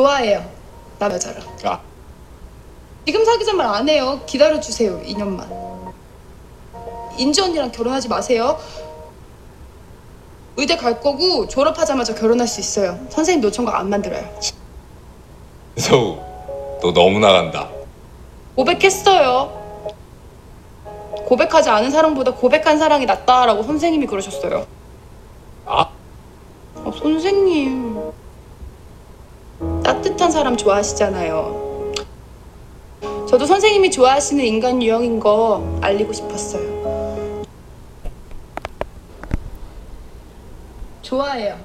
좋아해요. 남 여자랑. 아, 지금 사귀자 말 안 해요. 기다려주세요. 2년만. 인지 언니랑 결혼하지 마세요. 의대 갈 거고 졸업하자마자 결혼할 수 있어요. 선생님 노총각 안 만들어요. 서우, 너 너무 나간다. 고백했어요. 고백하지 않은 사랑보다 고백한 사랑이 낫다라고 선생님이 그러셨어요. 아, 어, 선생님. 따뜻한 사람 좋아하시잖아요. 저도 선생님이 좋아하시는 인간 유형인 거 알리고 싶었어요. 좋아해요.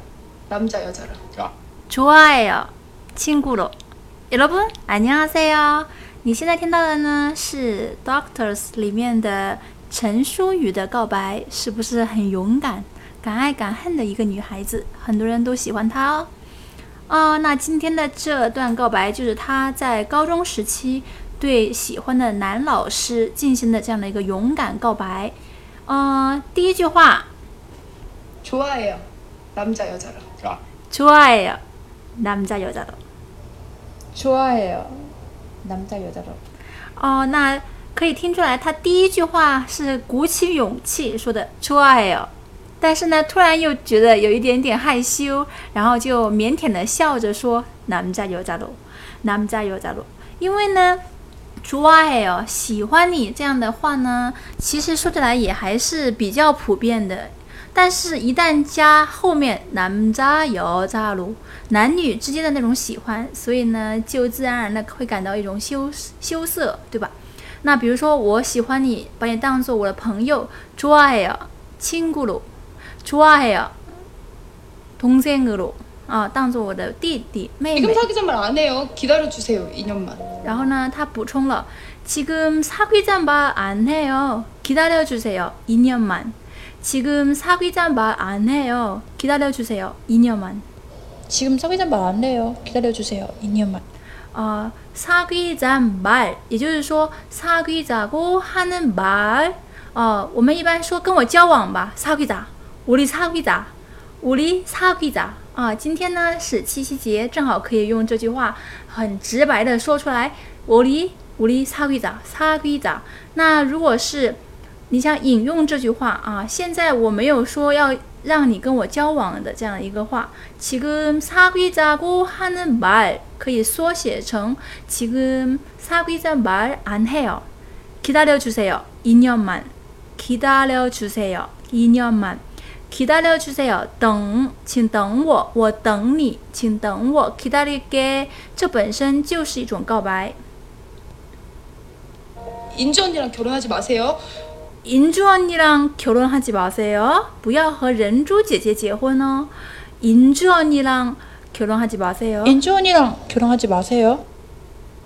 남자 여자랑. 아, 좋아해요. 친구로. 여러분, 안녕하세요。你现在听到的呢是《Doctors》里面的陈淑宇的告白，是不是很勇敢、敢爱敢恨的一个女孩子？很多人都喜欢她哦。 哦，那今天的这段告白就是她在高中时期对喜欢的男老师进行的这样的一个勇敢告白。嗯、第一句话 좋아해요. 남자 여자랑. 아, 좋아해요. 남자 여자로. 좋아해요. 남자 여자로. 哦，那可以听出来，他第一句话是鼓起勇气说的 “좋아해요”， 但是呢，突然又觉得有一点点害羞，然后就腼腆的笑着说 “남자 여자로”，“남자 여자로”，因为呢。좋아해요，喜欢你这样的话呢，其实说起来也还是比较普遍的。但是，一旦加后面남자여자로，男女之间的那种喜欢，所以呢，就自然而然的会感到一种羞羞涩，对吧？那比如说，我喜欢你，把你当做我的朋友，좋아해요친구로 좋아해요동생으로啊，当做我的弟弟妹 지금 妹。 사귀자 말 안 해요. 기다려주세요. 2년만. 然后呢，他补充了，지금사귀자말안해요。기다려주세요。2년만。지금사귀자말안해요。기다려주세요。2년만。 지금 사귀자 말 안 해요. 기다려주세요. 2년만. 啊，사귀자 말， 也就是说사귀자고하는 말。哦，我们一般说跟我交往吧，사귀 자， 우리사귀 자， 우리사귀 자。 啊，今天呢是七夕节，正好可以用这句话很直白的说出来。우리우리사귀 자， 사귀 자。 那如果是你想引用这句话啊，现在我没有说要让你跟我交往的这样一个话，지금사귀자고하는 말可以缩写成지금사귀자말 안 해요。 기다려주세요2년만。 기다려주세요2년만。 기다려주세요等，请等我，我等你，请等我。기다릴게，这本身就是一种告白。 인지 언니랑 결혼하지 마세요. 인주 언니랑 결혼하지 마세요. 不要和人珠姐姐结婚哦。 인주 언니랑 결혼하지 마세요. 인주 언니랑 결혼하지 마세요.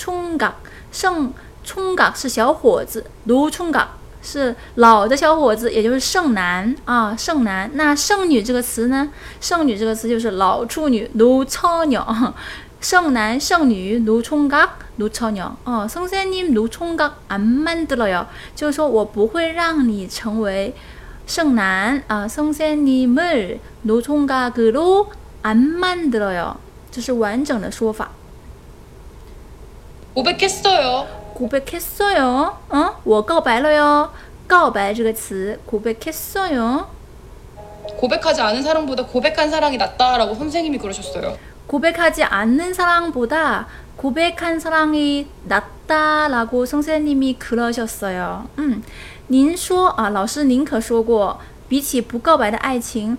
총각 盛총각是小伙子，노총각是老的小伙子，也就是剩男啊，剩男。那剩女这个词呢？剩女这个词就是老处女，노처녀。 剩男剩女노총각노처녀哦，선생님노총각안만들어요， 就是说我不会让你成为剩男啊，선생님을노총각으로안만들어요， 这是完整的说法。 고백했어요. 고백했어요. 어? 我告白了哟.告白这个词 고백했어요. 고백하지 않은 사랑보다 고백한 사랑이 낫다라고 선생님이 그러셨어요. 고백하지 않는 사랑보다 고백한 사랑이 낫다라고 선생님이 그러셨어요. 음, 您说啊，老师您可说过，比起不告白的爱情，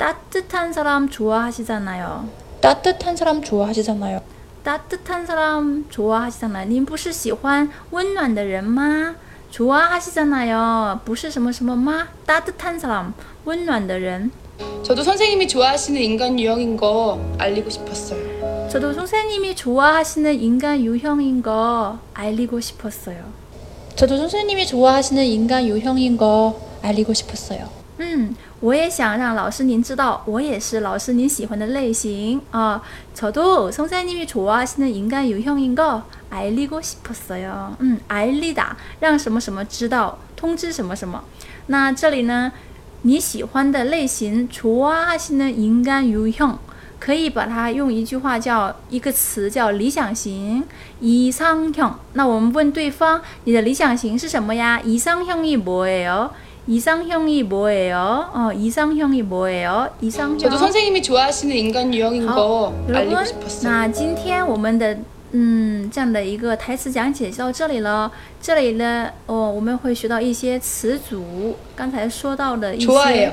따뜻한 사람 좋아하시잖아요. 따뜻한 사람 좋아하시잖아요. 따뜻한 사람 좋아하시잖아요. 您不是喜欢温暖的人吗？ 좋아하시잖아요. 不是什么什么吗? 따뜻한 사람, 温暖的人. 저도 선생님이 좋아하시는 인간 유형인 거 알리고 싶었어요. 저도 선생님이 좋아하시는 인간 유형인 거 알리고 싶었어요. 저도 선생님이 좋아하시는 인간 유형인 거 알리고 싶었어요. 嗯， 我也想让老师您知道，我也是老师您喜欢的类型啊。저도선생님이좋아하시는인간유형인거알리고싶었어요。嗯，알리다，让什么什么知道，通知什么什么。那这里呢，你喜欢的类型좋아하시는인간유형，可以把它用一句话叫一个词叫理想型이상형。那我们问对方，你的理想型是什么呀？이상형이뭐예요？ 이상형이 뭐예요? 어, 이상형이 뭐예요? 이상형. 저도 선생님이 좋아하시는 인간 유형인 好 거 ， 알리고 여러분， 싶었어요. 那今天我们的嗯这样的一个台词讲解就到这里了。这里呢，哦，我们会学到一些词组，刚才说到的一 좋아해요.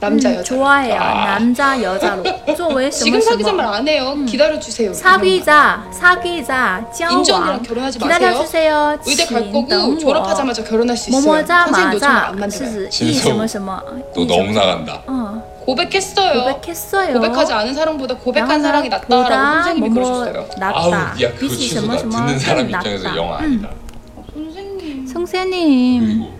些。 남자 嗯 여자. 좋아해요. 아. 남자 여자로. 作为什么 지금 什 사귀자말 么？ 안 해요. 기다려 주세요. 사귀자, 사귀자, 交 인지언니랑 往。 결혼하지 기다려 마세요. 주세요. 의대 갈 请 거고 等我。 졸업하자마자 결혼할 수 있어요. 선생님 요청을 뭐뭐자마자 안 만들어요. 是指 진짜 一什么什么？ 너 一什么 너무 나간다. 어, 고백했어요. 고백했어요. 고백하지 않은 사랑보다 고백한 然后呢 사랑이 낫다라고 보다 선생님이 뭐뭐 그러셨어요. 낫다. 아우, 야 그거 比起什么 취소다. 什么 듣는 사람 更 입장에서 难 영 打。 아니다. 어, 선생님. 선생님. 그리고